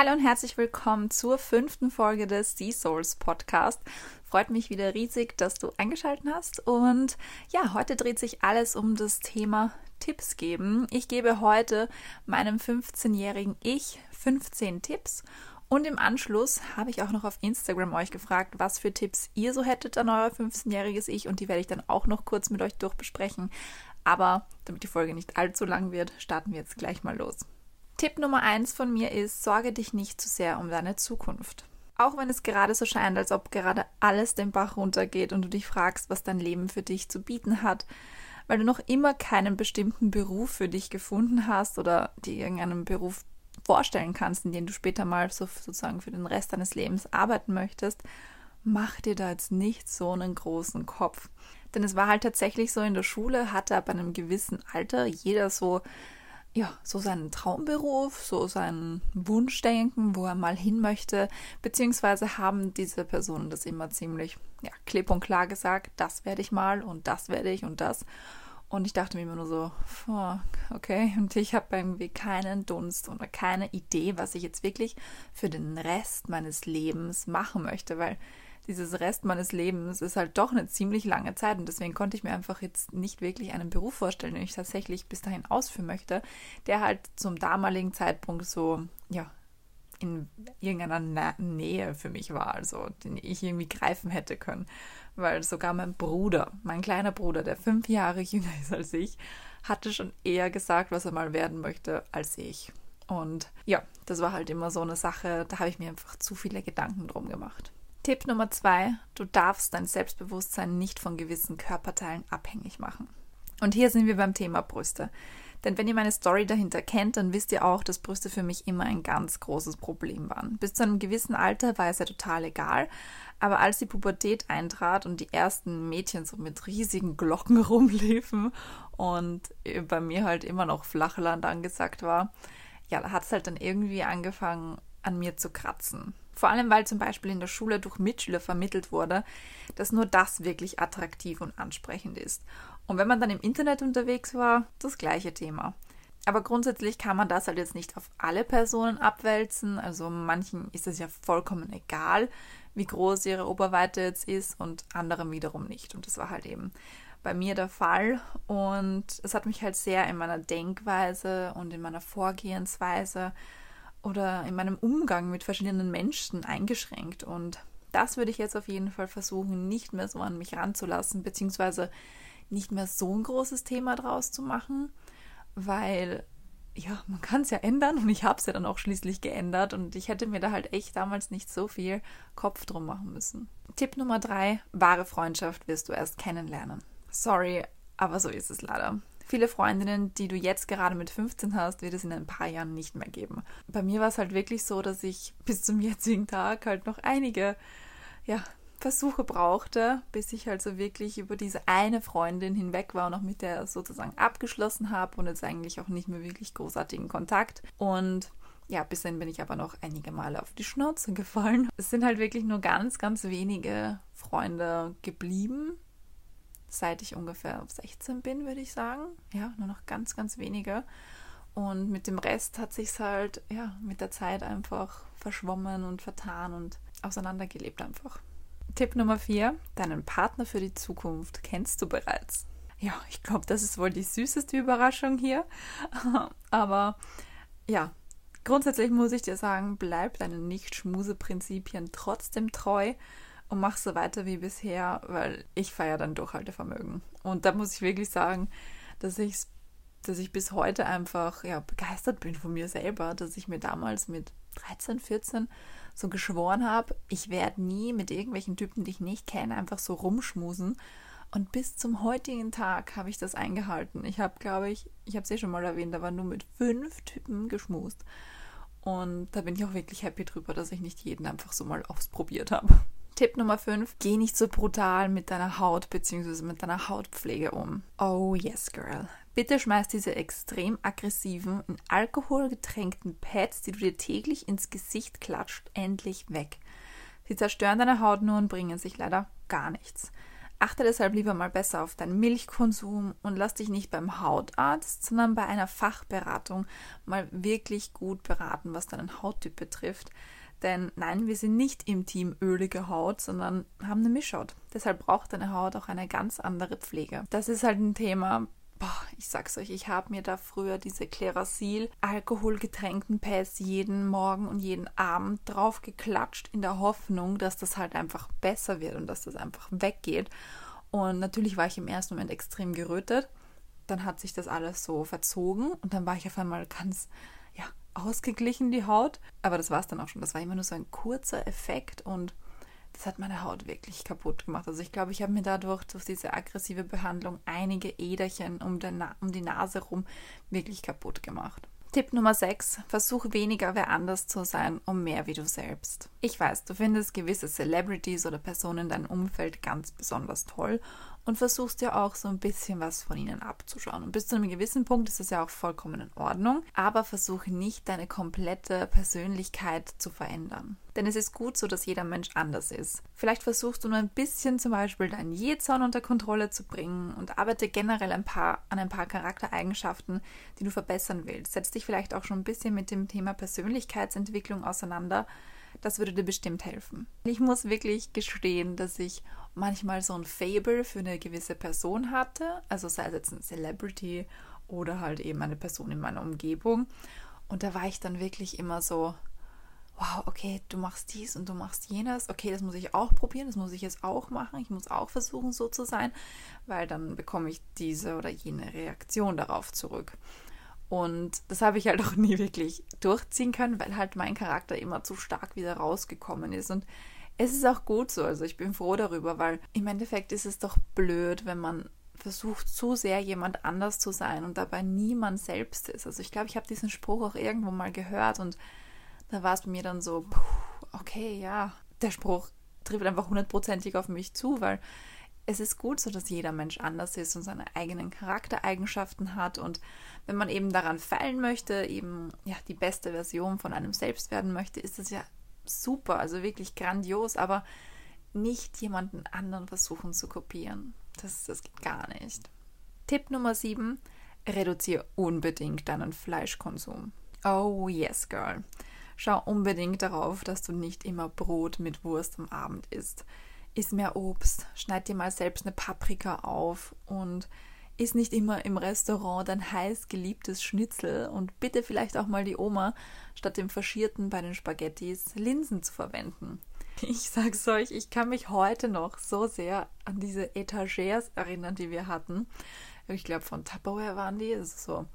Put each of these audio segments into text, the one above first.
Hallo und herzlich willkommen zur fünften Folge des Sea Souls Podcast. Freut mich wieder riesig, dass du eingeschaltet hast. Und ja, heute dreht sich alles um das Thema Tipps geben. Ich gebe heute meinem 15-jährigen Ich 15 Tipps. Und im Anschluss habe ich auch noch auf Instagram euch gefragt, was für Tipps ihr so hättet an euer 15-jähriges Ich. Und die werde ich dann auch noch kurz mit euch durchbesprechen. Aber damit die Folge nicht allzu lang wird, starten wir jetzt gleich mal los. Tipp Nummer eins von mir ist, sorge dich nicht zu sehr um deine Zukunft. Auch wenn es gerade so scheint, als ob gerade alles den Bach runtergeht und du dich fragst, was dein Leben für dich zu bieten hat, weil du noch immer keinen bestimmten Beruf für dich gefunden hast oder dir irgendeinen Beruf vorstellen kannst, in dem du später mal so, sozusagen für den Rest deines Lebens arbeiten möchtest, mach dir da jetzt nicht so einen großen Kopf. Denn es war halt tatsächlich so in der Schule, hatte ab einem gewissen Alter jeder so ja, so seinen Traumberuf, so sein Wunschdenken, wo er mal hin möchte, beziehungsweise haben diese Personen das immer ziemlich ja, klipp und klar gesagt, das werde ich mal und das werde ich und das. Und ich dachte mir immer nur so, okay, und ich habe irgendwie keinen Dunst oder keine Idee, was ich jetzt wirklich für den Rest meines Lebens machen möchte, weil dieses Rest meines Lebens ist halt doch eine ziemlich lange Zeit und deswegen konnte ich mir einfach jetzt nicht wirklich einen Beruf vorstellen, den ich tatsächlich bis dahin ausführen möchte, der halt zum damaligen Zeitpunkt so, ja, in irgendeiner Nähe für mich war, also den ich irgendwie greifen hätte können. Weil sogar mein Bruder, mein kleiner Bruder, der fünf Jahre jünger ist als ich, hatte schon eher gesagt, was er mal werden möchte, als ich. Und ja, das war halt immer so eine Sache, da habe ich mir einfach zu viele Gedanken drum gemacht. Tipp Nummer zwei, du darfst dein Selbstbewusstsein nicht von gewissen Körperteilen abhängig machen. Und hier sind wir beim Thema Brüste. Denn wenn ihr meine Story dahinter kennt, dann wisst ihr auch, dass Brüste für mich immer ein ganz großes Problem waren. Bis zu einem gewissen Alter war es ja total egal. Aber als die Pubertät eintrat und die ersten Mädchen so mit riesigen Glocken rumliefen und bei mir halt immer noch Flachland angesagt war, ja, da hat es halt dann irgendwie angefangen, an mir zu kratzen. Vor allem, weil zum Beispiel in der Schule durch Mitschüler vermittelt wurde, dass nur das wirklich attraktiv und ansprechend ist. Und wenn man dann im Internet unterwegs war, das gleiche Thema. Aber grundsätzlich kann man das halt jetzt nicht auf alle Personen abwälzen. Also manchen ist es ja vollkommen egal, wie groß ihre Oberweite jetzt ist und anderen wiederum nicht. Und das war halt eben bei mir der Fall. Und es hat mich halt sehr in meiner Denkweise und in meiner Vorgehensweise oder in meinem Umgang mit verschiedenen Menschen eingeschränkt. Und das würde ich jetzt auf jeden Fall versuchen, nicht mehr so an mich ranzulassen, beziehungsweise nicht mehr so ein großes Thema draus zu machen, weil ja, man kann es ja ändern und ich habe es ja dann auch schließlich geändert und ich hätte mir da halt echt damals nicht so viel Kopf drum machen müssen. Tipp Nummer drei, wahre Freundschaft wirst du erst kennenlernen. Sorry, aber so ist es leider viele Freundinnen, die du jetzt gerade mit 15 hast, wird es in ein paar Jahren nicht mehr geben. Bei mir war es halt wirklich so, dass ich bis zum jetzigen Tag halt noch einige, ja, Versuche brauchte, bis ich halt so wirklich über diese eine Freundin hinweg war und auch mit der sozusagen abgeschlossen habe und jetzt eigentlich auch nicht mehr wirklich großartigen Kontakt. Und ja, bis dann bin ich aber noch einige Male auf die Schnauze gefallen. Es sind halt wirklich nur ganz, ganz wenige Freunde geblieben, seit ich ungefähr 16 bin, würde ich sagen. Ja, nur noch ganz, ganz wenige. Und mit dem Rest hat sich halt ja mit der Zeit einfach verschwommen und vertan und auseinandergelebt einfach. Tipp Nummer 4. Deinen Partner für die Zukunft kennst du bereits. Ja, ich glaube, das ist wohl die süßeste Überraschung hier. Aber ja, grundsätzlich muss ich dir sagen, bleib deinen Nicht-Schmuse-Prinzipien trotzdem treu und mach so weiter wie bisher, weil ich feiere dann Durchhaltevermögen. Und da muss ich wirklich sagen, dass ich dass ich bis heute einfach ja, begeistert bin von mir selber, dass ich mir damals mit 13, 14 so geschworen habe, ich werde nie mit irgendwelchen Typen, die ich nicht kenne, einfach so rumschmusen. Und bis zum heutigen Tag habe ich das eingehalten. Ich habe, glaube ich, ich habe es eh schon mal erwähnt, da war nur mit fünf Typen geschmust. Und da bin ich auch wirklich happy drüber, dass ich nicht jeden einfach so mal ausprobiert habe. Tipp Nummer 5, geh nicht so brutal mit deiner Haut bzw. mit deiner Hautpflege um. Oh yes, girl. Bitte schmeiß diese extrem aggressiven, in Alkohol getränkten Pads, die du dir täglich ins Gesicht klatscht, endlich weg. Sie zerstören deine Haut nur und bringen sich leider gar nichts. Achte deshalb lieber mal besser auf deinen Milchkonsum und lass dich nicht beim Hautarzt, sondern bei einer Fachberatung mal wirklich gut beraten, was deinen Hauttyp betrifft. Denn nein, wir sind nicht im Team ölige Haut, sondern haben eine Mischhaut. Deshalb braucht deine Haut auch eine ganz andere Pflege. Das ist halt ein Thema, boah, ich sag's euch, ich habe mir da früher diese Klerasil alkoholgetränkten Pads jeden Morgen und jeden Abend drauf geklatscht in der Hoffnung, dass das halt einfach besser wird und dass das einfach weggeht. Und natürlich war ich im ersten Moment extrem gerötet. Dann hat sich das alles so verzogen und dann war ich auf einmal ganz ausgeglichen, die Haut. Aber das war es dann auch schon. Das war immer nur so ein kurzer Effekt und das hat meine Haut wirklich kaputt gemacht. Also ich glaube, ich habe mir dadurch durch diese aggressive Behandlung einige Äderchen um, um die Nase rum wirklich kaputt gemacht. Tipp Nummer 6. Versuch weniger wer anders zu sein und mehr wie du selbst. Ich weiß, du findest gewisse Celebrities oder Personen in deinem Umfeld ganz besonders toll und versuchst dir auch so ein bisschen was von ihnen abzuschauen. Und bis zu einem gewissen Punkt ist das ja auch vollkommen in Ordnung, aber versuche nicht deine komplette Persönlichkeit zu verändern. Denn es ist gut so, dass jeder Mensch anders ist. Vielleicht versuchst du nur ein bisschen zum Beispiel deinen Jezorn unter Kontrolle zu bringen und arbeite generell ein paar, an ein paar Charaktereigenschaften, die du verbessern willst. Setz dich vielleicht auch schon ein bisschen mit dem Thema Persönlichkeitsentwicklung auseinander das würde dir bestimmt helfen. Ich muss wirklich gestehen, dass ich manchmal so ein Fable für eine gewisse Person hatte, also sei es jetzt ein Celebrity oder halt eben eine Person in meiner Umgebung. Und da war ich dann wirklich immer so, wow, okay, du machst dies und du machst jenes, okay, das muss ich auch probieren, das muss ich jetzt auch machen, ich muss auch versuchen, so zu sein, weil dann bekomme ich diese oder jene Reaktion darauf zurück. Und das habe ich halt auch nie wirklich durchziehen können, weil halt mein Charakter immer zu stark wieder rausgekommen ist. Und es ist auch gut so. Also ich bin froh darüber, weil im Endeffekt ist es doch blöd, wenn man versucht, zu sehr jemand anders zu sein und dabei niemand selbst ist. Also ich glaube, ich habe diesen Spruch auch irgendwo mal gehört und da war es bei mir dann so, okay, ja, der Spruch trifft einfach hundertprozentig auf mich zu, weil es ist gut so, dass jeder Mensch anders ist und seine eigenen Charaktereigenschaften hat. Und wenn man eben daran feilen möchte, eben ja die beste Version von einem selbst werden möchte, ist das ja super, also wirklich grandios, aber nicht jemanden anderen versuchen zu kopieren. Das, das geht gar nicht. Tipp Nummer 7. Reduziere unbedingt deinen Fleischkonsum. Oh yes, girl. Schau unbedingt darauf, dass du nicht immer Brot mit Wurst am Abend isst iss mehr Obst, schneid dir mal selbst eine Paprika auf und iss nicht immer im Restaurant dein heiß geliebtes Schnitzel und bitte vielleicht auch mal die Oma, statt dem Faschierten bei den Spaghettis Linsen zu verwenden. Ich sag's euch, ich kann mich heute noch so sehr an diese Etagers erinnern, die wir hatten. Ich glaube, von Tupperware waren die. Ist so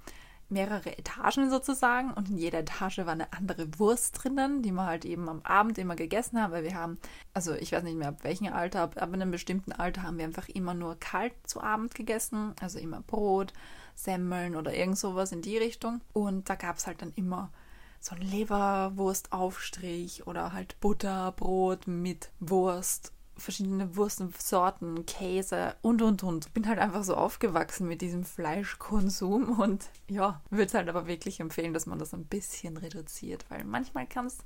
mehrere Etagen sozusagen und in jeder Etage war eine andere Wurst drinnen, die wir halt eben am Abend immer gegessen haben, weil wir haben, also ich weiß nicht mehr ab welchem Alter, aber in einem bestimmten Alter haben wir einfach immer nur kalt zu Abend gegessen, also immer Brot, Semmeln oder irgend sowas in die Richtung. Und da gab es halt dann immer so ein Leberwurstaufstrich oder halt Butterbrot mit Wurst verschiedene Wurstsorten, Käse und und und. Bin halt einfach so aufgewachsen mit diesem Fleischkonsum und ja, würde es halt aber wirklich empfehlen, dass man das ein bisschen reduziert, weil manchmal kann es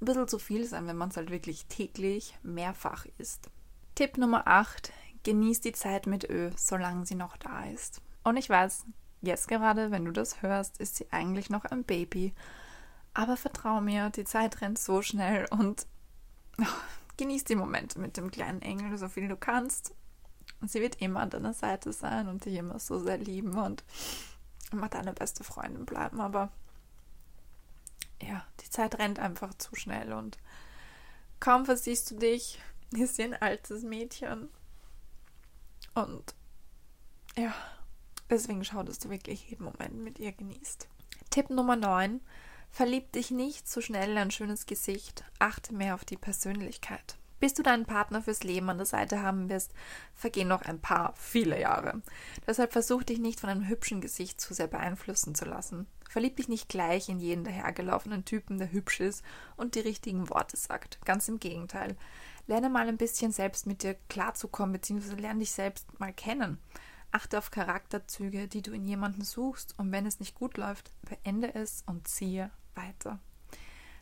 ein bisschen zu viel sein, wenn man es halt wirklich täglich mehrfach isst. Tipp Nummer 8. Genieß die Zeit mit Ö, solange sie noch da ist. Und ich weiß, jetzt gerade, wenn du das hörst, ist sie eigentlich noch ein Baby. Aber vertrau mir, die Zeit rennt so schnell und oh, genieß die Momente mit dem kleinen Engel, so viel du kannst. Und sie wird immer an deiner Seite sein und dich immer so sehr lieben und immer deine beste Freundin bleiben. Aber ja, die Zeit rennt einfach zu schnell und kaum versiehst du dich, ist sie ein altes Mädchen. Und ja, deswegen schau, dass du wirklich jeden Moment mit ihr genießt. Tipp Nummer 9. Verlieb dich nicht so schnell in ein schönes Gesicht, achte mehr auf die Persönlichkeit. Bis du deinen Partner fürs Leben an der Seite haben wirst, vergehen noch ein paar, viele Jahre. Deshalb versuch dich nicht von einem hübschen Gesicht zu sehr beeinflussen zu lassen. Verlieb dich nicht gleich in jeden dahergelaufenen Typen, der hübsch ist und die richtigen Worte sagt. Ganz im Gegenteil. Lerne mal ein bisschen selbst mit dir klarzukommen, beziehungsweise lerne dich selbst mal kennen. Achte auf Charakterzüge, die du in jemanden suchst und wenn es nicht gut läuft, beende es und ziehe weiter.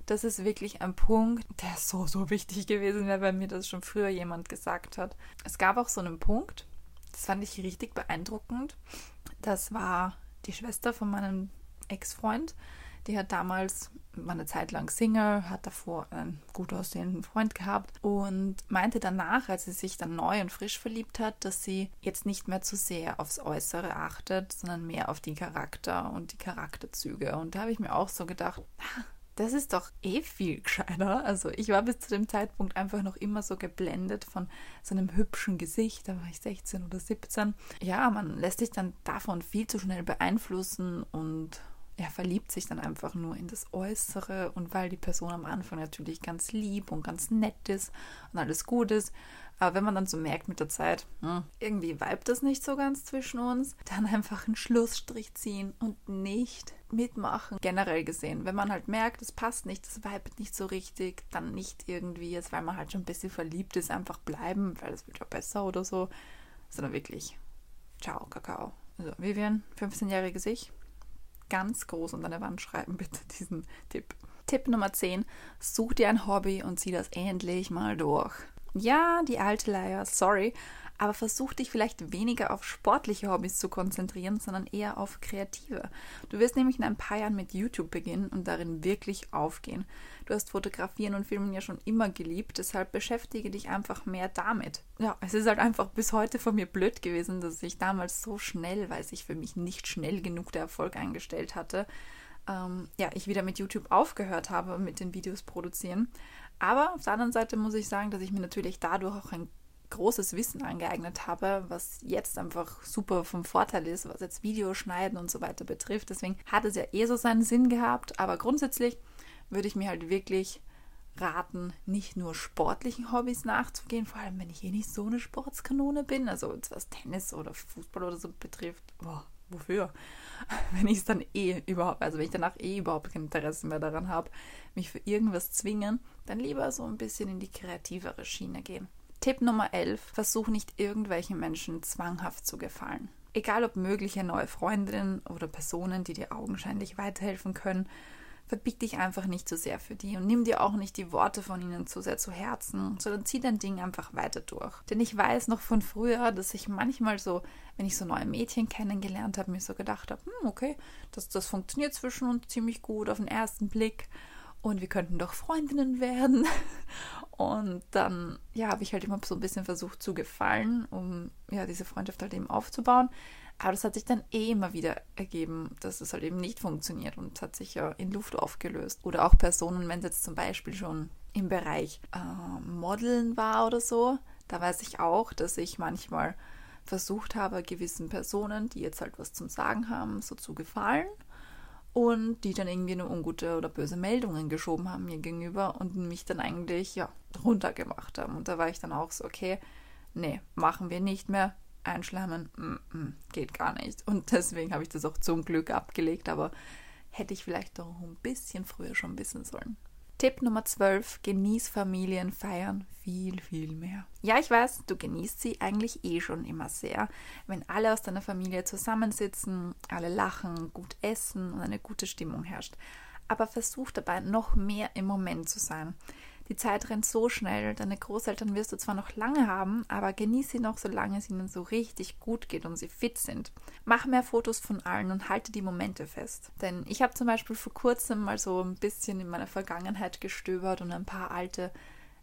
das ist wirklich ein Punkt, der so, so wichtig gewesen wäre, weil mir das schon früher jemand gesagt hat. Es gab auch so einen Punkt, das fand ich richtig beeindruckend. Das war die Schwester von meinem Ex-Freund. Die hat damals, war eine Zeit lang Single, hat davor einen gut aussehenden Freund gehabt und meinte danach, als sie sich dann neu und frisch verliebt hat, dass sie jetzt nicht mehr zu sehr aufs Äußere achtet, sondern mehr auf die Charakter und die Charakterzüge. Und da habe ich mir auch so gedacht, das ist doch eh viel gescheiter. Also ich war bis zu dem Zeitpunkt einfach noch immer so geblendet von so einem hübschen Gesicht. Da war ich 16 oder 17. Ja, man lässt sich dann davon viel zu schnell beeinflussen und er verliebt sich dann einfach nur in das Äußere und weil die Person am Anfang natürlich ganz lieb und ganz nett ist und alles gut ist, aber wenn man dann so merkt mit der Zeit, hm, irgendwie vibet das nicht so ganz zwischen uns, dann einfach einen Schlussstrich ziehen und nicht mitmachen. Generell gesehen, wenn man halt merkt, es passt nicht, es vibet nicht so richtig, dann nicht irgendwie, jetzt weil man halt schon ein bisschen verliebt ist, einfach bleiben, weil es wird ja besser oder so, sondern wirklich, ciao, Kakao. Also Vivian, 15-jähriges Ich, ganz groß an deine Wand schreiben, bitte diesen Tipp. Tipp Nummer 10. Such dir ein Hobby und zieh das endlich mal durch. Ja, die alte Leier, sorry, aber versuch dich vielleicht weniger auf sportliche Hobbys zu konzentrieren, sondern eher auf kreative. Du wirst nämlich in ein paar Jahren mit YouTube beginnen und darin wirklich aufgehen. Du hast Fotografieren und Filmen ja schon immer geliebt, deshalb beschäftige dich einfach mehr damit. Ja, es ist halt einfach bis heute von mir blöd gewesen, dass ich damals so schnell, weil sich für mich nicht schnell genug der Erfolg eingestellt hatte, ähm, ja, ich wieder mit YouTube aufgehört habe mit den Videos produzieren. Aber auf der anderen Seite muss ich sagen, dass ich mir natürlich dadurch auch ein großes Wissen angeeignet habe, was jetzt einfach super vom Vorteil ist, was jetzt Videoschneiden und so weiter betrifft. Deswegen hat es ja eh so seinen Sinn gehabt. Aber grundsätzlich würde ich mir halt wirklich raten, nicht nur sportlichen Hobbys nachzugehen, vor allem wenn ich eh nicht so eine Sportskanone bin, also was Tennis oder Fußball oder so betrifft. Boah, wofür? Wenn ich es dann eh überhaupt, also wenn ich danach eh überhaupt kein Interesse mehr daran habe, mich für irgendwas zwingen, dann lieber so ein bisschen in die kreativere Schiene gehen. Tipp Nummer 11. Versuch nicht irgendwelchen Menschen zwanghaft zu gefallen. Egal ob mögliche neue Freundinnen oder Personen, die dir augenscheinlich weiterhelfen können, verbieg dich einfach nicht zu sehr für die und nimm dir auch nicht die Worte von ihnen zu sehr zu Herzen, sondern zieh dein Ding einfach weiter durch. Denn ich weiß noch von früher, dass ich manchmal so, wenn ich so neue Mädchen kennengelernt habe, mir so gedacht habe, hm, okay, das, das funktioniert zwischen uns ziemlich gut auf den ersten Blick und wir könnten doch Freundinnen werden. Und dann, ja, habe ich halt immer so ein bisschen versucht zu gefallen, um ja diese Freundschaft halt eben aufzubauen. Aber das hat sich dann eh immer wieder ergeben, dass es halt eben nicht funktioniert und hat sich ja in Luft aufgelöst. Oder auch Personen, wenn es jetzt zum Beispiel schon im Bereich äh, Modeln war oder so, da weiß ich auch, dass ich manchmal versucht habe, gewissen Personen, die jetzt halt was zum Sagen haben, so zu gefallen und die dann irgendwie eine ungute oder böse Meldungen geschoben haben mir gegenüber und mich dann eigentlich ja runtergemacht haben. Und da war ich dann auch so, okay, nee, machen wir nicht mehr. Einschleimen, mm, mm, geht gar nicht. Und deswegen habe ich das auch zum Glück abgelegt, aber hätte ich vielleicht doch ein bisschen früher schon wissen sollen. Tipp Nummer 12. Genieß Familienfeiern viel, viel mehr. Ja, ich weiß, du genießt sie eigentlich eh schon immer sehr, wenn alle aus deiner Familie zusammensitzen, alle lachen, gut essen und eine gute Stimmung herrscht. Aber versuch dabei noch mehr im Moment zu sein. Die Zeit rennt so schnell. Deine Großeltern wirst du zwar noch lange haben, aber genieß sie noch, solange es ihnen so richtig gut geht und sie fit sind. Mach mehr Fotos von allen und halte die Momente fest. Denn ich habe zum Beispiel vor kurzem mal so ein bisschen in meiner Vergangenheit gestöbert und ein paar alte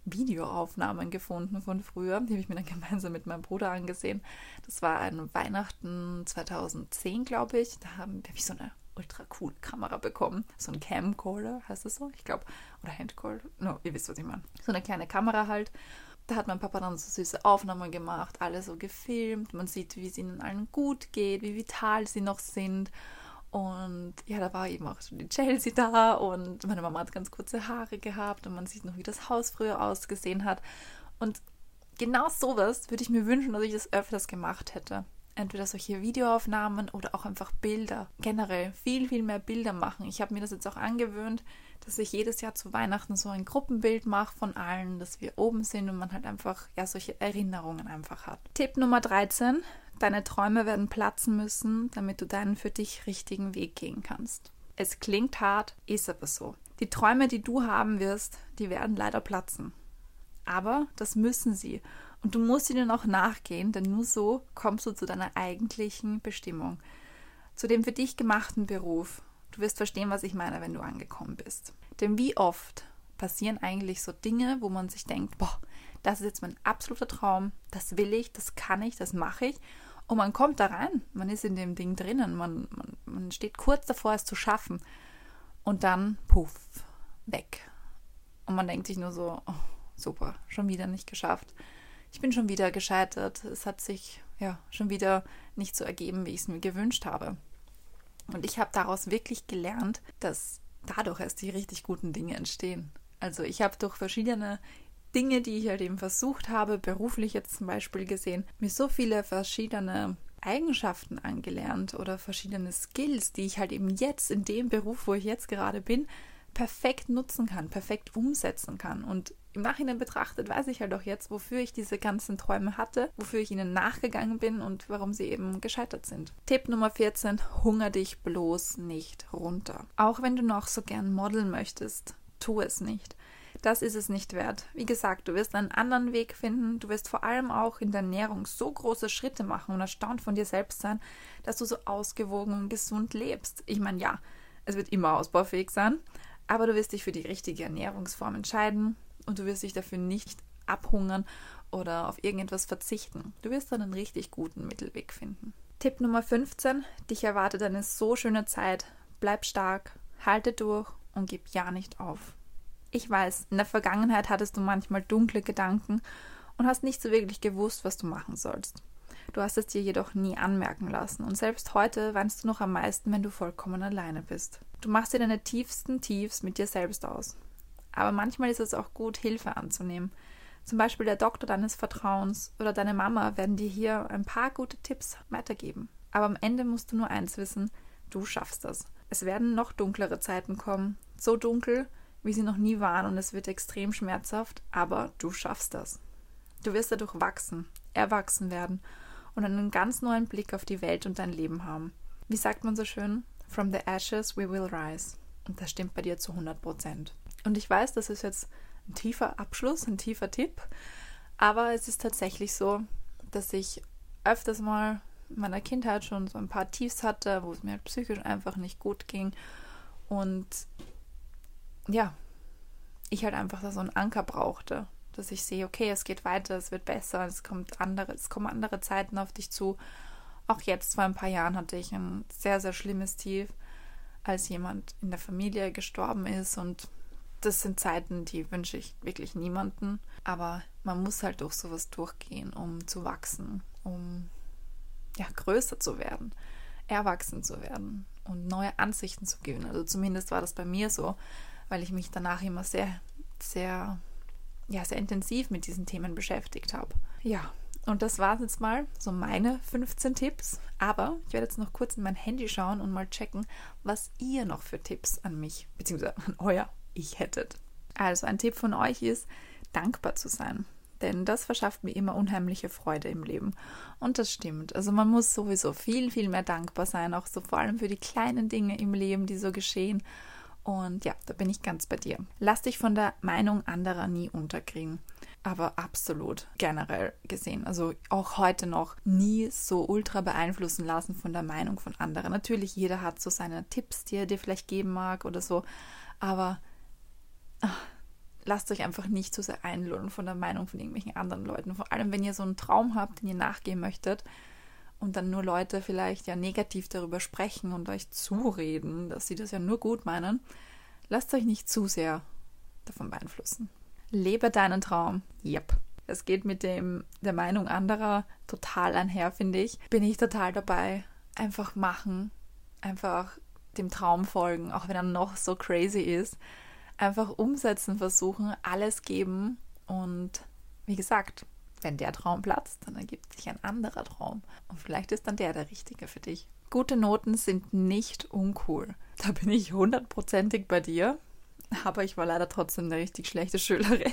Videoaufnahmen gefunden von früher. Die habe ich mir dann gemeinsam mit meinem Bruder angesehen. Das war ein Weihnachten 2010, glaube ich. Da habe hab ich so eine ultra cool Kamera bekommen. So ein Camcorder heißt das so, ich glaube. Oder Handcorder. No, ihr wisst, was ich meine. So eine kleine Kamera halt. Da hat mein Papa dann so süße Aufnahmen gemacht, alle so gefilmt. Man sieht, wie es ihnen allen gut geht, wie vital sie noch sind. Und ja, da war eben auch schon die Chelsea da und meine Mama hat ganz kurze Haare gehabt und man sieht noch, wie das Haus früher ausgesehen hat. Und genau sowas würde ich mir wünschen, dass ich das öfters gemacht hätte entweder solche Videoaufnahmen oder auch einfach Bilder. Generell viel, viel mehr Bilder machen. Ich habe mir das jetzt auch angewöhnt, dass ich jedes Jahr zu Weihnachten so ein Gruppenbild mache von allen, dass wir oben sind und man halt einfach ja solche Erinnerungen einfach hat. Tipp Nummer 13. Deine Träume werden platzen müssen, damit du deinen für dich richtigen Weg gehen kannst. Es klingt hart, ist aber so. Die Träume, die du haben wirst, die werden leider platzen. Aber das müssen sie. Und du musst ihnen auch nachgehen, denn nur so kommst du zu deiner eigentlichen Bestimmung, zu dem für dich gemachten Beruf. Du wirst verstehen, was ich meine, wenn du angekommen bist. Denn wie oft passieren eigentlich so Dinge, wo man sich denkt, boah, das ist jetzt mein absoluter Traum, das will ich, das kann ich, das mache ich. Und man kommt da rein, man ist in dem Ding drinnen, man, man, man steht kurz davor, es zu schaffen. Und dann, puff, weg. Und man denkt sich nur so, oh, super, schon wieder nicht geschafft. Ich bin schon wieder gescheitert. Es hat sich ja schon wieder nicht so ergeben, wie ich es mir gewünscht habe. Und ich habe daraus wirklich gelernt, dass dadurch erst die richtig guten Dinge entstehen. Also ich habe durch verschiedene Dinge, die ich halt eben versucht habe, beruflich jetzt zum Beispiel gesehen, mir so viele verschiedene Eigenschaften angelernt oder verschiedene Skills, die ich halt eben jetzt in dem Beruf, wo ich jetzt gerade bin, perfekt nutzen kann, perfekt umsetzen kann. Und im Nachhinein betrachtet weiß ich halt auch jetzt, wofür ich diese ganzen Träume hatte, wofür ich ihnen nachgegangen bin und warum sie eben gescheitert sind. Tipp Nummer 14, hunger dich bloß nicht runter. Auch wenn du noch so gern modeln möchtest, tu es nicht. Das ist es nicht wert. Wie gesagt, du wirst einen anderen Weg finden. Du wirst vor allem auch in der Ernährung so große Schritte machen und erstaunt von dir selbst sein, dass du so ausgewogen und gesund lebst. Ich meine, ja, es wird immer ausbaufähig sein, aber du wirst dich für die richtige Ernährungsform entscheiden und du wirst dich dafür nicht abhungern oder auf irgendetwas verzichten. Du wirst dann einen richtig guten Mittelweg finden. Tipp Nummer 15. Dich erwartet eine so schöne Zeit. Bleib stark, halte durch und gib ja nicht auf. Ich weiß, in der Vergangenheit hattest du manchmal dunkle Gedanken und hast nicht so wirklich gewusst, was du machen sollst. Du hast es dir jedoch nie anmerken lassen und selbst heute weinst du noch am meisten, wenn du vollkommen alleine bist. Du machst dir deine tiefsten Tiefs mit dir selbst aus. Aber manchmal ist es auch gut, Hilfe anzunehmen. Zum Beispiel der Doktor deines Vertrauens oder deine Mama werden dir hier ein paar gute Tipps weitergeben. Aber am Ende musst du nur eins wissen, du schaffst das. Es werden noch dunklere Zeiten kommen. So dunkel, wie sie noch nie waren und es wird extrem schmerzhaft, aber du schaffst das. Du wirst dadurch wachsen, erwachsen werden und einen ganz neuen Blick auf die Welt und dein Leben haben. Wie sagt man so schön? From the ashes we will rise. Und das stimmt bei dir zu 100 Prozent. Und ich weiß, das ist jetzt ein tiefer Abschluss, ein tiefer Tipp, aber es ist tatsächlich so, dass ich öfters mal in meiner Kindheit schon so ein paar Tiefs hatte, wo es mir psychisch einfach nicht gut ging. Und ja, ich halt einfach so einen Anker brauchte, dass ich sehe, okay, es geht weiter, es wird besser, es kommt andere, es kommen andere Zeiten auf dich zu. Auch jetzt vor ein paar Jahren hatte ich ein sehr, sehr schlimmes Tief, als jemand in der Familie gestorben ist und das sind Zeiten, die wünsche ich wirklich niemanden. Aber man muss halt durch sowas durchgehen, um zu wachsen, um ja, größer zu werden, erwachsen zu werden und neue Ansichten zu gewinnen. Also zumindest war das bei mir so, weil ich mich danach immer sehr, sehr, ja, sehr intensiv mit diesen Themen beschäftigt habe. Ja, und das war jetzt mal so meine 15 Tipps. Aber ich werde jetzt noch kurz in mein Handy schauen und mal checken, was ihr noch für Tipps an mich bzw. an euer Ich hättet. Also ein Tipp von euch ist, dankbar zu sein. Denn das verschafft mir immer unheimliche Freude im Leben. Und das stimmt. Also man muss sowieso viel, viel mehr dankbar sein, auch so vor allem für die kleinen Dinge im Leben, die so geschehen. Und ja, da bin ich ganz bei dir. Lass dich von der Meinung anderer nie unterkriegen. Aber absolut generell gesehen. Also auch heute noch nie so ultra beeinflussen lassen von der Meinung von anderen. Natürlich, jeder hat so seine Tipps, die er dir vielleicht geben mag oder so. Aber lasst euch einfach nicht zu so sehr einlullen von der Meinung von irgendwelchen anderen Leuten. Vor allem, wenn ihr so einen Traum habt, den ihr nachgehen möchtet und dann nur Leute vielleicht ja negativ darüber sprechen und euch zureden, dass sie das ja nur gut meinen, lasst euch nicht zu sehr davon beeinflussen. Lebe deinen Traum. Yep. Es geht mit dem der Meinung anderer total einher, finde ich. Bin ich total dabei. Einfach machen, einfach dem Traum folgen, auch wenn er noch so crazy ist. Einfach umsetzen versuchen, alles geben und wie gesagt, wenn der Traum platzt, dann ergibt sich ein anderer Traum. Und vielleicht ist dann der der richtige für dich. Gute Noten sind nicht uncool. Da bin ich hundertprozentig bei dir. Aber ich war leider trotzdem eine richtig schlechte Schülerin.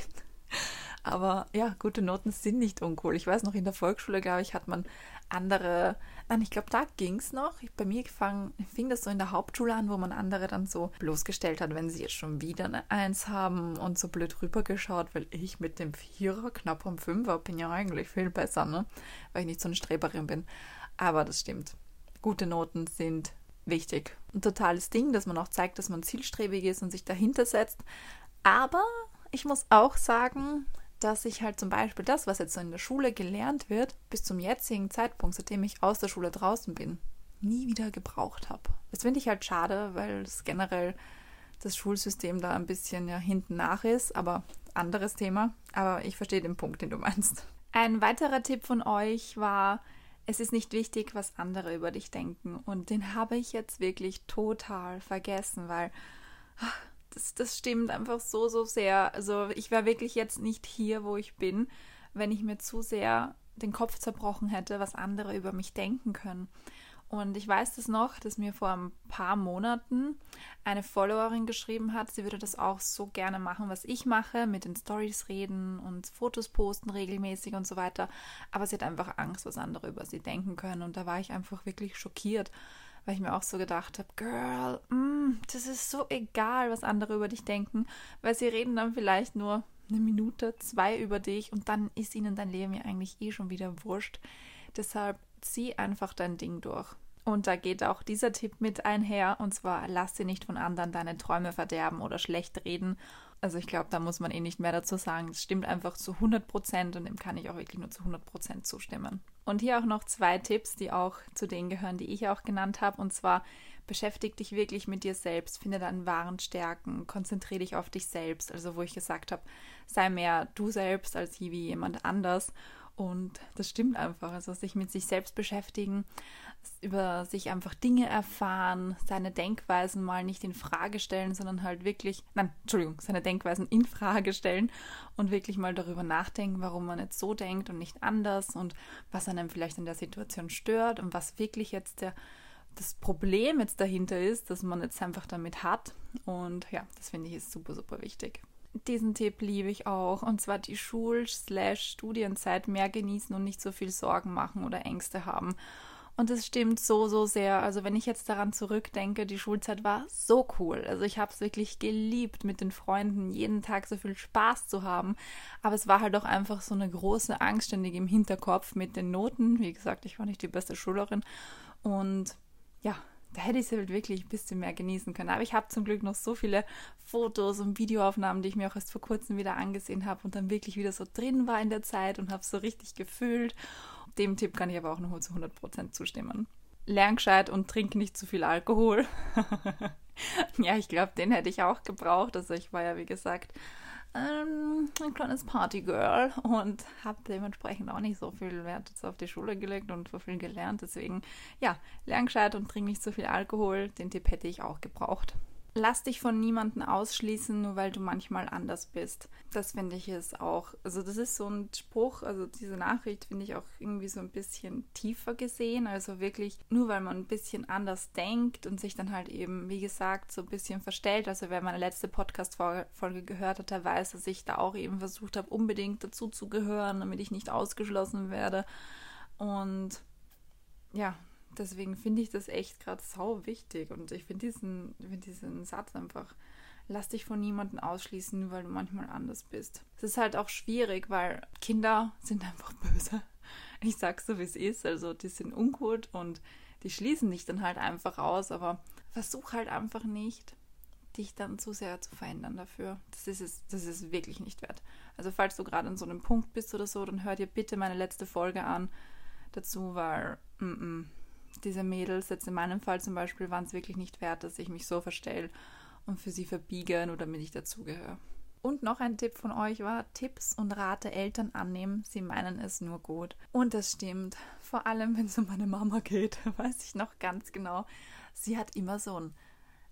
Aber ja, gute Noten sind nicht uncool. Ich weiß noch, in der Volksschule, glaube ich, hat man andere, nein, ich glaube, da ging es noch. bei mir fang, fing das so in der Hauptschule an, wo man andere dann so bloßgestellt hat, wenn sie jetzt schon wieder eine Eins haben und so blöd rübergeschaut, weil ich mit dem Vierer knapp am Fünfer bin ja eigentlich viel besser, ne? Weil ich nicht so eine Streberin bin. Aber das stimmt. Gute Noten sind wichtig. Ein totales Ding, dass man auch zeigt, dass man zielstrebig ist und sich dahinter setzt. Aber ich muss auch sagen, dass ich halt zum Beispiel das, was jetzt so in der Schule gelernt wird, bis zum jetzigen Zeitpunkt, seitdem ich aus der Schule draußen bin, nie wieder gebraucht habe. Das finde ich halt schade, weil es generell das Schulsystem da ein bisschen ja hinten nach ist, aber anderes Thema. Aber ich verstehe den Punkt, den du meinst. Ein weiterer Tipp von euch war, es ist nicht wichtig, was andere über dich denken. Und den habe ich jetzt wirklich total vergessen, weil ach, das, das stimmt einfach so, so sehr. Also ich wäre wirklich jetzt nicht hier, wo ich bin, wenn ich mir zu sehr den Kopf zerbrochen hätte, was andere über mich denken können. Und ich weiß das noch, dass mir vor ein paar Monaten eine Followerin geschrieben hat, sie würde das auch so gerne machen, was ich mache, mit den Stories reden und Fotos posten regelmäßig und so weiter. Aber sie hat einfach Angst, was andere über sie denken können. Und da war ich einfach wirklich schockiert, weil ich mir auch so gedacht habe, Girl, mm, das ist so egal, was andere über dich denken, weil sie reden dann vielleicht nur eine Minute, zwei über dich und dann ist ihnen dein Leben ja eigentlich eh schon wieder wurscht. Deshalb zieh einfach dein Ding durch. Und da geht auch dieser Tipp mit einher, und zwar lass dir nicht von anderen deine Träume verderben oder schlecht reden. Also ich glaube, da muss man eh nicht mehr dazu sagen. Es stimmt einfach zu 100 Prozent und dem kann ich auch wirklich nur zu 100 Prozent zustimmen. Und hier auch noch zwei Tipps, die auch zu denen gehören, die ich auch genannt habe. Und zwar beschäftige dich wirklich mit dir selbst, finde deinen wahren Stärken, konzentriere dich auf dich selbst. Also wo ich gesagt habe, sei mehr du selbst als wie jemand anders. Und das stimmt einfach. Also sich mit sich selbst beschäftigen, über sich einfach Dinge erfahren, seine Denkweisen mal nicht in Frage stellen, sondern halt wirklich, nein, Entschuldigung, seine Denkweisen in Frage stellen und wirklich mal darüber nachdenken, warum man jetzt so denkt und nicht anders und was einem vielleicht in der Situation stört und was wirklich jetzt der das Problem jetzt dahinter ist, dass man jetzt einfach damit hat. Und ja, das finde ich ist super, super wichtig. Diesen Tipp liebe ich auch. Und zwar die Schul-Studienzeit mehr genießen und nicht so viel Sorgen machen oder Ängste haben. Und es stimmt so, so sehr. Also wenn ich jetzt daran zurückdenke, die Schulzeit war so cool. Also ich habe es wirklich geliebt, mit den Freunden jeden Tag so viel Spaß zu haben. Aber es war halt auch einfach so eine große Angst ständig im Hinterkopf mit den Noten. Wie gesagt, ich war nicht die beste Schülerin. Und ja, da hätte ich es halt wirklich ein bisschen mehr genießen können. Aber ich habe zum Glück noch so viele Fotos und Videoaufnahmen, die ich mir auch erst vor kurzem wieder angesehen habe und dann wirklich wieder so drin war in der Zeit und habe es so richtig gefühlt. Dem Tipp kann ich aber auch noch zu 100% zustimmen. Lern gescheit und trink nicht zu viel Alkohol. ja, ich glaube, den hätte ich auch gebraucht. Also ich war ja, wie gesagt, ähm, ein kleines Partygirl und habe dementsprechend auch nicht so viel Wert auf die Schule gelegt und so viel gelernt. Deswegen, ja, lern gescheit und trink nicht so viel Alkohol. Den Tipp hätte ich auch gebraucht lass dich von niemandem ausschließen, nur weil du manchmal anders bist. Das finde ich ist auch, also das ist so ein Spruch, also diese Nachricht finde ich auch irgendwie so ein bisschen tiefer gesehen. Also wirklich, nur weil man ein bisschen anders denkt und sich dann halt eben, wie gesagt, so ein bisschen verstellt. Also wer meine letzte Podcast-Folge gehört hat, der weiß, dass ich da auch eben versucht habe, unbedingt dazu zu gehören, damit ich nicht ausgeschlossen werde. Und ja, deswegen finde ich das echt gerade sau wichtig und ich finde diesen, find diesen Satz einfach, lass dich von niemandem ausschließen, nur weil du manchmal anders bist. Es ist halt auch schwierig, weil Kinder sind einfach böse. Ich sag's so, wie es ist. Also, die sind ungut und die schließen dich dann halt einfach aus, aber versuch halt einfach nicht, dich dann zu sehr zu verändern dafür. Das ist es, das ist wirklich nicht wert. Also, falls du gerade an so einem Punkt bist oder so, dann hör dir bitte meine letzte Folge an dazu, weil mm -mm, diese Mädels, jetzt in meinem Fall zum Beispiel, waren es wirklich nicht wert, dass ich mich so verstelle und für sie verbiege, nur damit ich dazugehöre. Und noch ein Tipp von euch war, Tipps und Rate Eltern annehmen, sie meinen es nur gut. Und das stimmt, vor allem wenn es um meine Mama geht, weiß ich noch ganz genau. Sie hat immer so ein,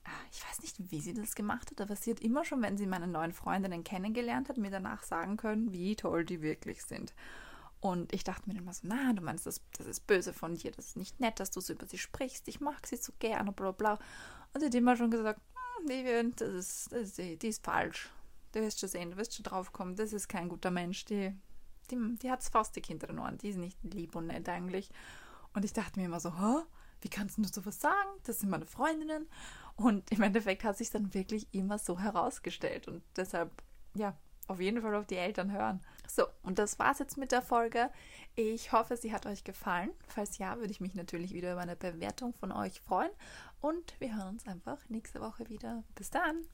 ah, ich weiß nicht, wie sie das gemacht hat, aber sie hat immer schon, wenn sie meine neuen Freundinnen kennengelernt hat, mir danach sagen können, wie toll die wirklich sind. Und ich dachte mir immer so, na, du meinst, das, das ist böse von dir, das ist nicht nett, dass du so über sie sprichst, ich mag sie so gerne, bla bla. Und sie hat immer schon gesagt, hm, die, das ist, das ist, die ist falsch. du wirst schon sehen, du wirst schon drauf kommen, das ist kein guter Mensch, die, die, die hat faustig hinter den Ohren, die ist nicht lieb und nett eigentlich. Und ich dachte mir immer so, Hä? wie kannst du sowas sagen? Das sind meine Freundinnen. Und im Endeffekt hat sich dann wirklich immer so herausgestellt. Und deshalb, ja, auf jeden Fall auf die Eltern hören. So, und das war's jetzt mit der Folge. Ich hoffe, sie hat euch gefallen. Falls ja, würde ich mich natürlich wieder über eine Bewertung von euch freuen. Und wir hören uns einfach nächste Woche wieder. Bis dann!